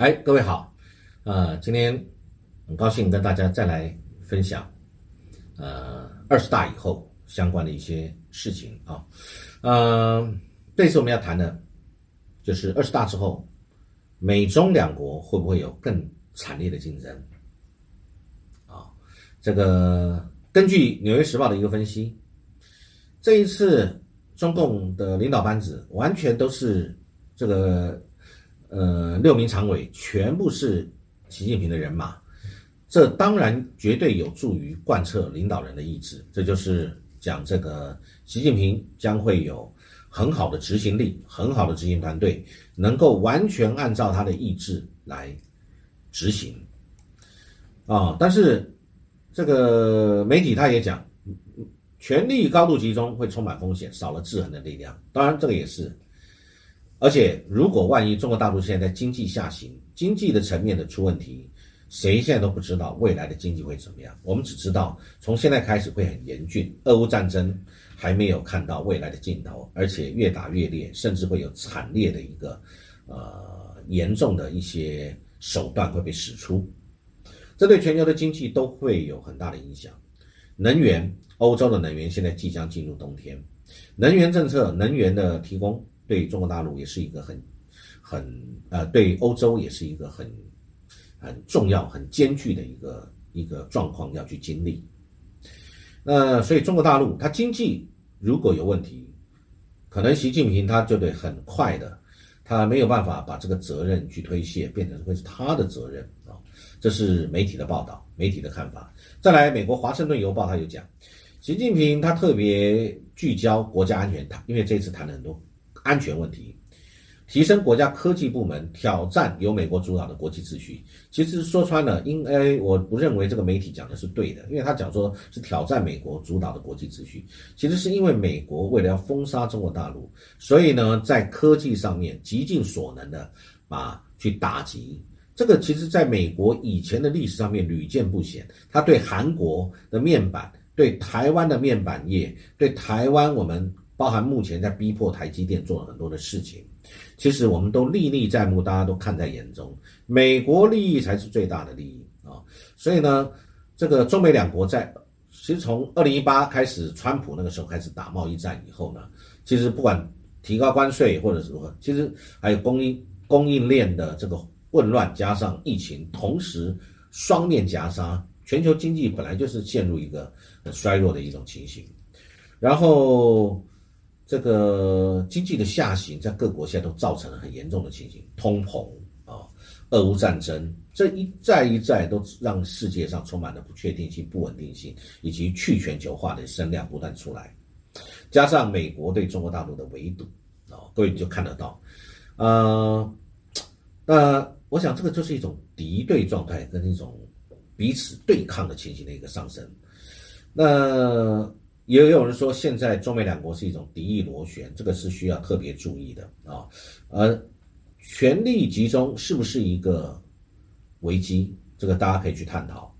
哎，各位好，呃，今天很高兴跟大家再来分享，呃，二十大以后相关的一些事情啊，呃，这次我们要谈的，就是二十大之后，美中两国会不会有更惨烈的竞争？啊，这个根据《纽约时报》的一个分析，这一次中共的领导班子完全都是这个。呃，六名常委全部是习近平的人马，这当然绝对有助于贯彻领导人的意志。这就是讲这个习近平将会有很好的执行力，很好的执行团队，能够完全按照他的意志来执行。啊，但是这个媒体他也讲，权力高度集中会充满风险，少了制衡的力量。当然，这个也是。而且，如果万一中国大陆现在经济下行，经济的层面的出问题，谁现在都不知道未来的经济会怎么样。我们只知道从现在开始会很严峻，俄乌战争还没有看到未来的尽头，而且越打越烈，甚至会有惨烈的一个呃严重的一些手段会被使出，这对全球的经济都会有很大的影响。能源，欧洲的能源现在即将进入冬天，能源政策，能源的提供。对中国大陆也是一个很、很呃，对欧洲也是一个很、很重要、很艰巨的一个一个状况要去经历。那所以中国大陆它经济如果有问题，可能习近平他就得很快的，他没有办法把这个责任去推卸，变成会是他的责任啊。这是媒体的报道，媒体的看法。再来，美国华盛顿邮报他有讲，习近平他特别聚焦国家安全，他因为这次谈了很多。安全问题，提升国家科技部门挑战由美国主导的国际秩序。其实说穿了，因为我不认为这个媒体讲的是对的，因为他讲说是挑战美国主导的国际秩序，其实是因为美国为了要封杀中国大陆，所以呢，在科技上面极尽所能的啊去打击。这个其实在美国以前的历史上面屡见不鲜。他对韩国的面板、对台湾的面板业、对台湾我们。包含目前在逼迫台积电做了很多的事情，其实我们都历历在目，大家都看在眼中。美国利益才是最大的利益啊！所以呢，这个中美两国在其实从二零一八开始，川普那个时候开始打贸易战以后呢，其实不管提高关税或者是如何，其实还有供应供应链的这个混乱，加上疫情，同时双面夹杀，全球经济本来就是陷入一个很衰弱的一种情形，然后。这个经济的下行，在各国现在都造成了很严重的情形，通膨啊，俄乌战争，这一再一再都让世界上充满了不确定性、不稳定性，以及去全球化的声量不断出来，加上美国对中国大陆的围堵啊，各位你就看得到，呃，那我想这个就是一种敌对状态跟一种彼此对抗的情形的一个上升，那。也有人说，现在中美两国是一种敌意螺旋，这个是需要特别注意的啊。而权力集中是不是一个危机？这个大家可以去探讨。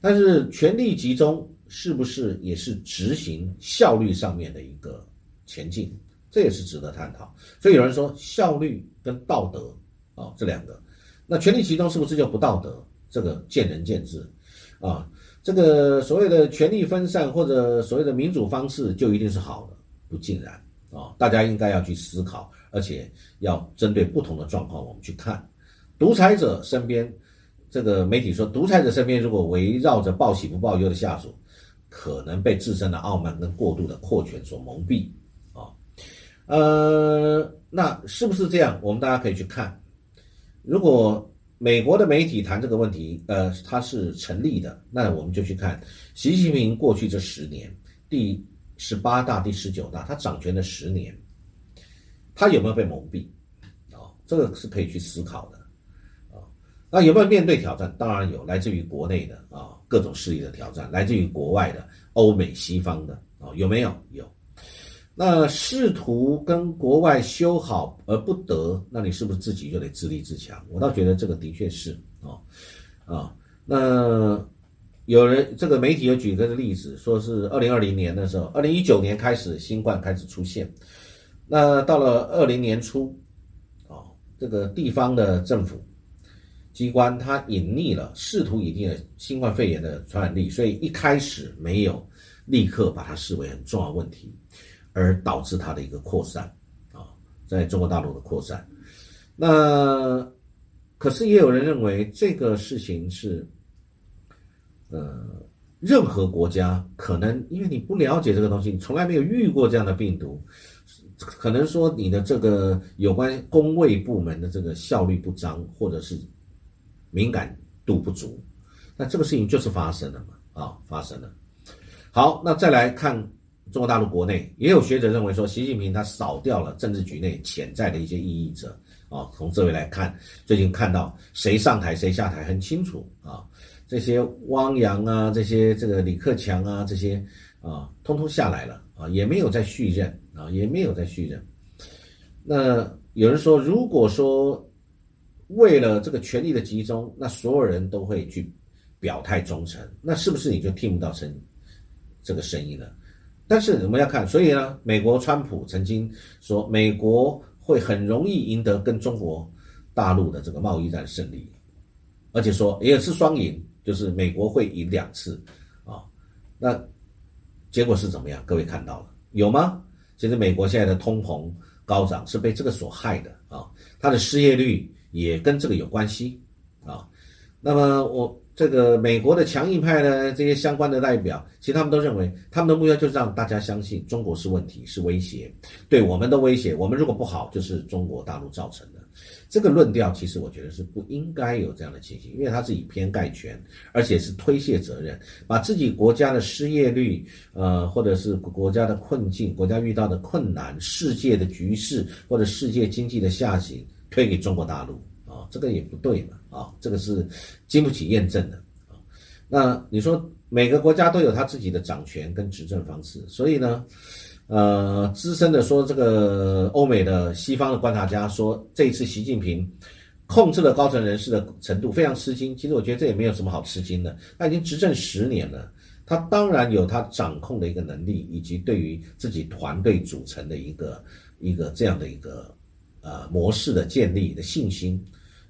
但是权力集中是不是也是执行效率上面的一个前进？这也是值得探讨。所以有人说，效率跟道德啊这两个，那权力集中是不是就不道德？这个见仁见智啊。这个所谓的权力分散或者所谓的民主方式就一定是好的，不尽然啊！大家应该要去思考，而且要针对不同的状况，我们去看。独裁者身边，这个媒体说，独裁者身边如果围绕着报喜不报忧的下属，可能被自身的傲慢跟过度的扩权所蒙蔽啊。呃，那是不是这样？我们大家可以去看，如果。美国的媒体谈这个问题，呃，它是成立的。那我们就去看习近平过去这十年，第十八大、第十九大，他掌权的十年，他有没有被蒙蔽？啊，这个是可以去思考的。啊，那有没有面对挑战？当然有，来自于国内的啊各种势力的挑战，来自于国外的欧美西方的啊，有没有？有。那试图跟国外修好而不得，那你是不是自己就得自立自强？我倒觉得这个的确是啊啊。那有人这个媒体有举个例子，说是二零二零年的时候，二零一九年开始新冠开始出现，那到了二零年初，啊，这个地方的政府机关它隐匿了，试图隐匿了新冠肺炎的传染力，所以一开始没有立刻把它视为很重要问题，而导致它的一个扩散啊，在中国大陆的扩散。那可是也有人认为这个事情是，呃，任何国家可能因为你不了解这个东西，你从来没有遇过这样的病毒。可能说你的这个有关工卫部门的这个效率不彰，或者是敏感度不足，那这个事情就是发生了嘛？啊，发生了。好，那再来看中国大陆国内，也有学者认为说，习近平他扫掉了政治局内潜在的一些异议者啊。从这位来看，最近看到谁上台谁下台很清楚啊，这些汪洋啊，这些这个李克强啊，这些啊，通通下来了啊，也没有再续任。啊，也没有再续任。那有人说，如果说为了这个权力的集中，那所有人都会去表态忠诚，那是不是你就听不到声这个声音了？但是我们要看，所以呢，美国川普曾经说，美国会很容易赢得跟中国大陆的这个贸易战胜利，而且说也是双赢，就是美国会赢两次啊。那结果是怎么样？各位看到了有吗？其实美国现在的通膨高涨是被这个所害的啊，它的失业率也跟这个有关系啊。那么我这个美国的强硬派呢，这些相关的代表，其实他们都认为，他们的目标就是让大家相信中国是问题，是威胁，对我们的威胁，我们如果不好，就是中国大陆造成的。这个论调其实我觉得是不应该有这样的情形，因为它是以偏概全，而且是推卸责任，把自己国家的失业率，呃，或者是国家的困境、国家遇到的困难、世界的局势或者世界经济的下行推给中国大陆，这个也不对嘛啊，这个是经不起验证的啊。那你说每个国家都有他自己的掌权跟执政方式，所以呢？呃，资深的说，这个欧美的西方的观察家说，这一次习近平控制了高层人士的程度非常吃惊。其实我觉得这也没有什么好吃惊的，他已经执政十年了，他当然有他掌控的一个能力，以及对于自己团队组成的一个一个这样的一个呃模式的建立的信心。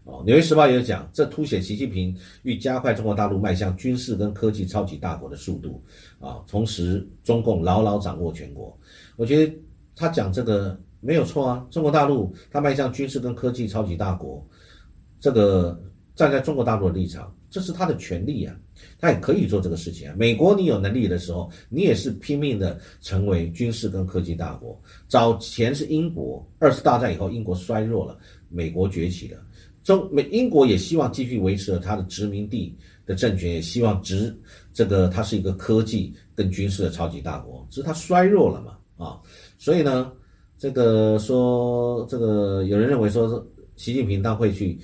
哦，《纽约时报》也有讲，这凸显习近平欲加快中国大陆迈向军事跟科技超级大国的速度啊，同时中共牢牢掌握全国。我觉得他讲这个没有错啊，中国大陆他迈向军事跟科技超级大国，这个站在中国大陆的立场，这是他的权利啊，他也可以做这个事情啊。美国你有能力的时候，你也是拼命的成为军事跟科技大国。早前是英国，二次大战以后英国衰弱了，美国崛起了。中美英国也希望继续维持了它的殖民地的政权，也希望殖这个它是一个科技跟军事的超级大国，只是它衰弱了嘛啊，所以呢，这个说这个有人认为说习近平他会去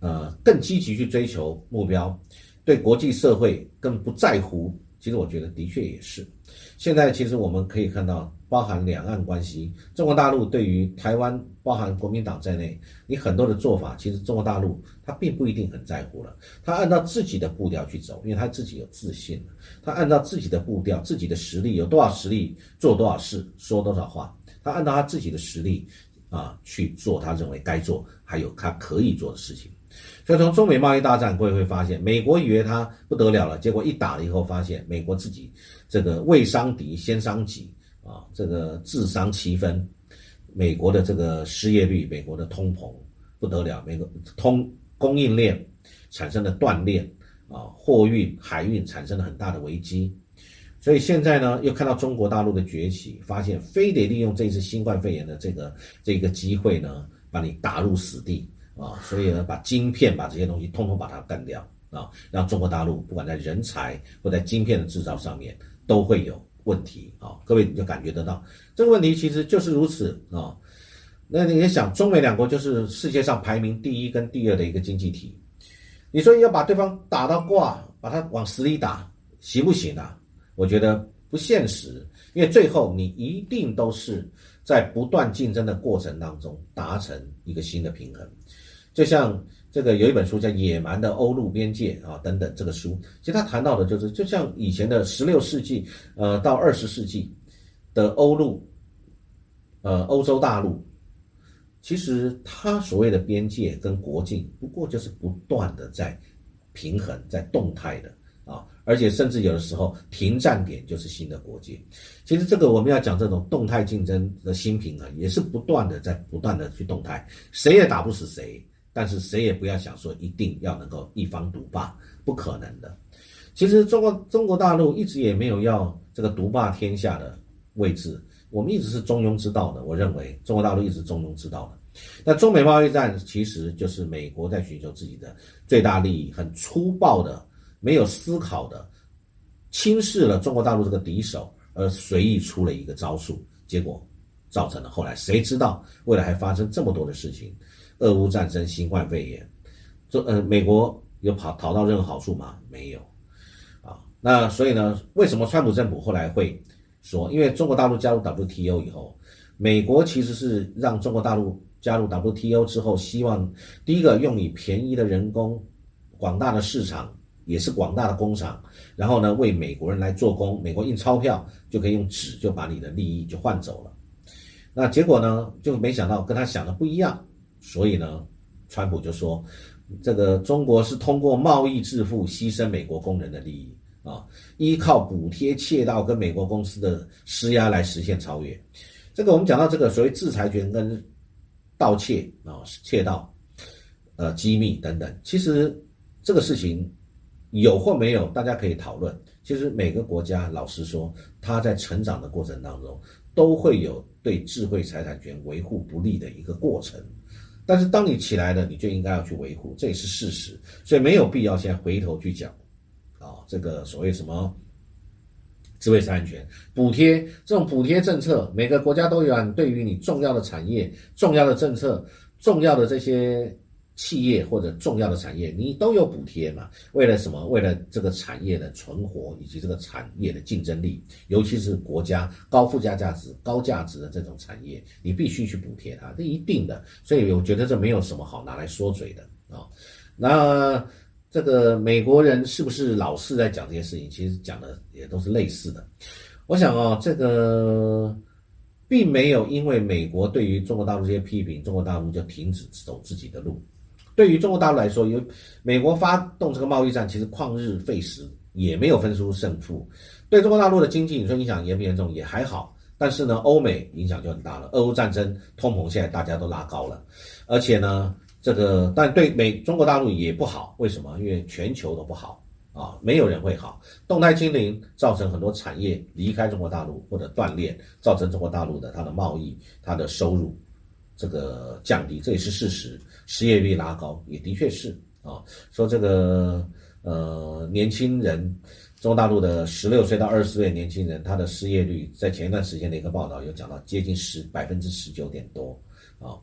呃更积极去追求目标，对国际社会更不在乎，其实我觉得的确也是。现在其实我们可以看到，包含两岸关系，中国大陆对于台湾，包含国民党在内，你很多的做法，其实中国大陆他并不一定很在乎了。他按照自己的步调去走，因为他自己有自信他按照自己的步调、自己的实力，有多少实力做多少事，说多少话。他按照他自己的实力啊去做他认为该做，还有他可以做的事情。所以从中美贸易大战，各位会发现，美国以为他不得了了，结果一打了以后，发现美国自己这个未伤敌先伤己啊，这个自伤七分。美国的这个失业率，美国的通膨不得了，美国通供应链产生了断裂啊，货运海运产生了很大的危机。所以现在呢，又看到中国大陆的崛起，发现非得利用这次新冠肺炎的这个这个机会呢，把你打入死地。啊，所以呢，把晶片把这些东西通通把它干掉啊，让中国大陆不管在人才或在晶片的制造上面都会有问题啊。各位你就感觉得到这个问题其实就是如此啊。那你也想，中美两国就是世界上排名第一跟第二的一个经济体，你说要把对方打到挂，把它往死里打，行不行啊？我觉得不现实，因为最后你一定都是在不断竞争的过程当中达成一个新的平衡。就像这个有一本书叫《野蛮的欧陆边界》啊等等，这个书其实他谈到的就是，就像以前的十六世纪，呃，到二十世纪的欧陆，呃，欧洲大陆其实它所谓的边界跟国境，不过就是不断的在平衡，在动态的啊，而且甚至有的时候停战点就是新的国界。其实这个我们要讲这种动态竞争的新平衡，也是不断的在不断的去动态，谁也打不死谁，但是谁也不要想说一定要能够一方独霸，不可能的。其实中国中国大陆一直也没有要这个独霸天下的位置。我们一直是中庸之道的，我认为中国大陆一直中庸之道的。那中美贸易战其实就是美国在寻求自己的最大利益，很粗暴的、没有思考的轻视了中国大陆这个敌手，而随意出了一个招数，结果造成了后来谁知道未来还发生这么多的事情？俄乌战争、新冠肺炎，这呃美国有跑讨到任何好处吗？没有啊。那所以呢，为什么川普政府后来会？说，因为中国大陆加入 WTO 以后，美国其实是让中国大陆加入 WTO 之后，希望第一个用你便宜的人工、广大的市场，也是广大的工厂，然后呢为美国人来做工，美国印钞票就可以用纸就把你的利益就换走了。那结果呢，就没想到跟他想的不一样，所以呢，川普就说，这个中国是通过贸易致富，牺牲美国工人的利益。啊，依靠补贴、窃盗跟美国公司的施压来实现超越。这个我们讲到这个所谓制裁权跟盗窃啊、窃盗、呃机密等等，其实这个事情有或没有，大家可以讨论。其实每个国家，老实说，它在成长的过程当中，都会有对智慧财产权维护不利的一个过程。但是当你起来了，你就应该要去维护，这也是事实。所以没有必要先回头去讲。啊，这个所谓什么职位是安全补贴，这种补贴政策，每个国家都有啊。对于你重要的产业、重要的政策、重要的这些企业或者重要的产业，你都有补贴嘛？为了什么？为了这个产业的存活以及这个产业的竞争力，尤其是国家高附加价值、高价值的这种产业，你必须去补贴它，这一定的。所以我觉得这没有什么好拿来说嘴的啊。那。这个美国人是不是老是在讲这些事情？其实讲的也都是类似的。我想啊，这个并没有因为美国对于中国大陆这些批评，中国大陆就停止走自己的路。对于中国大陆来说，因为美国发动这个贸易战，其实旷日费时，也没有分出胜负。对中国大陆的经济，你说影响严不严重？也还好。但是呢，欧美影响就很大了。俄乌战争，通膨现在大家都拉高了，而且呢。这个，但对美中国大陆也不好，为什么？因为全球都不好啊，没有人会好。动态清零造成很多产业离开中国大陆或者断裂，造成中国大陆的它的贸易、它的收入这个降低，这也是事实。失业率拉高也的确是啊，说这个呃年轻人，中国大陆的十六岁到二十岁年轻人，他的失业率在前一段时间的一个报道有讲到接近十百分之十九点多啊。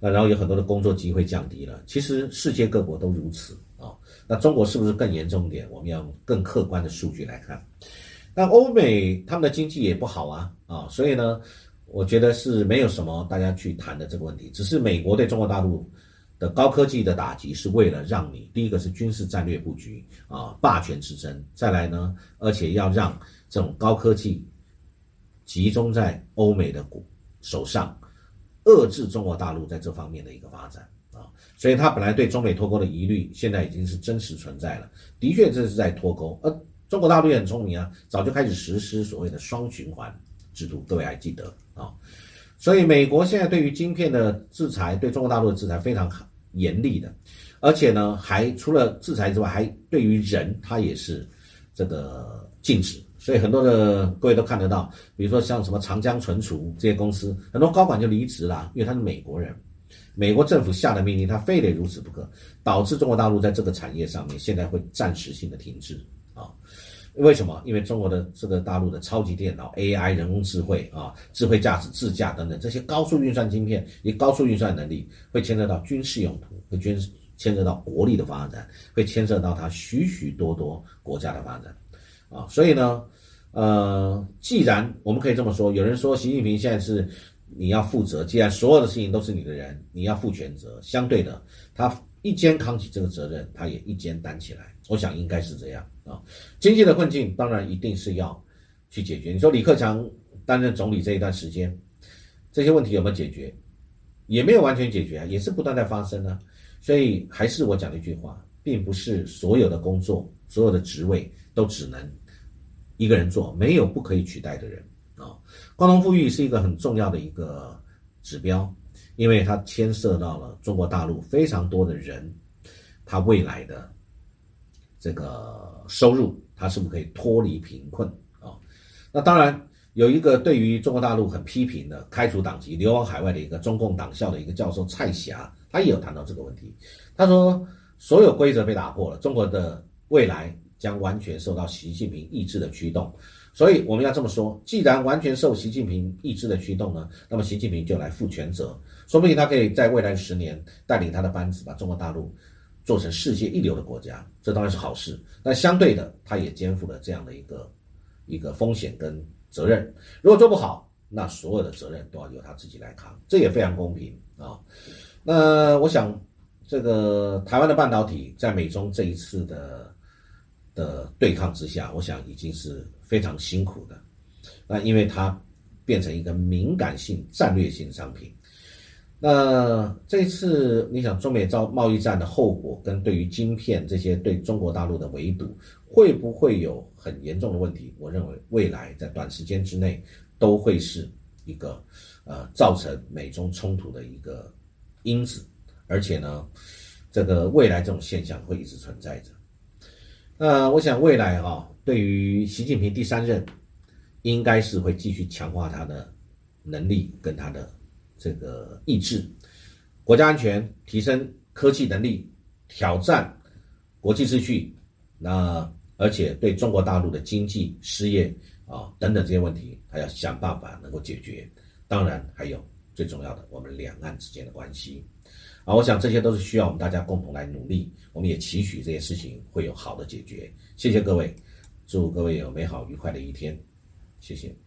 那然后有很多的工作机会降低了，其实世界各国都如此啊。那中国是不是更严重一点？我们要更客观的数据来看。那欧美他们的经济也不好啊啊，所以呢，我觉得是没有什么大家去谈的这个问题。只是美国对中国大陆的高科技的打击，是为了让你第一个是军事战略布局啊，霸权之争；再来呢，而且要让这种高科技集中在欧美的股手上。遏制中国大陆在这方面的一个发展啊，所以他本来对中美脱钩的疑虑，现在已经是真实存在了。的确，这是在脱钩。而中国大陆也很聪明啊，早就开始实施所谓的双循环制度，各位还记得啊？所以美国现在对于晶片的制裁，对中国大陆的制裁非常狠严厉的，而且呢，还除了制裁之外，还对于人他也是这个禁止。所以很多的各位都看得到，比如说像什么长江存储这些公司，很多高管就离职了，因为他是美国人，美国政府下的命令，他非得如此不可，导致中国大陆在这个产业上面现在会暂时性的停滞？为什么？因为中国的这个大陆的超级电脑、AI、人工智慧啊、智慧驾驶、自驾等等这些高速运算晶片，以高速运算能力，会牵涉到军事用途，会牵牵涉到国力的发展，会牵涉到它许许多多国家的发展。啊，所以呢，呃，既然我们可以这么说，有人说习近平现在是你要负责，既然所有的事情都是你的人，你要负全责。相对的，他一肩扛起这个责任，他也一肩担起来。我想应该是这样啊。经济的困境当然一定是要去解决。你说李克强担任总理这一段时间，这些问题有没有解决？也没有完全解决啊，也是不断在发生啊。所以还是我讲的一句话，并不是所有的工作、所有的职位都只能一个人做，没有不可以取代的人啊。共同富裕是一个很重要的一个指标，因为它牵涉到了中国大陆非常多的人，他未来的这个收入，他是不是可以脱离贫困啊？那当然。有一个对于中国大陆很批评的、开除党籍、流亡海外的一个中共党校的一个教授蔡霞，他也有谈到这个问题。他说，所有规则被打破了，中国的未来将完全受到习近平意志的驱动。所以我们要这么说：，既然完全受习近平意志的驱动呢，那么习近平就来负全责。说不定他可以在未来十年带领他的班子，把中国大陆做成世界一流的国家，这当然是好事。但相对的，他也肩负了这样的一个一个风险跟。责任如果做不好，那所有的责任都要由他自己来扛，这也非常公平啊。那我想，这个台湾的半导体在美中这一次的的对抗之下，我想已经是非常辛苦的。那因为它变成一个敏感性、战略性商品。那这次你想，中美遭贸易战的后果，跟对于晶片这些对中国大陆的围堵。会不会有很严重的问题？我认为未来在短时间之内都会是一个呃造成美中冲突的一个因子，而且呢，这个未来这种现象会一直存在着。那我想未来啊，对于习近平第三任，应该是会继续强化他的能力跟他的这个意志，国家安全提升科技能力，挑战国际秩序，那。而且对中国大陆的经济、失业啊等等这些问题，还要想办法能够解决。当然，还有最重要的，我们两岸之间的关系啊，我想这些都是需要我们大家共同来努力。我们也期许这些事情会有好的解决。谢谢各位，祝各位有美好愉快的一天。谢谢。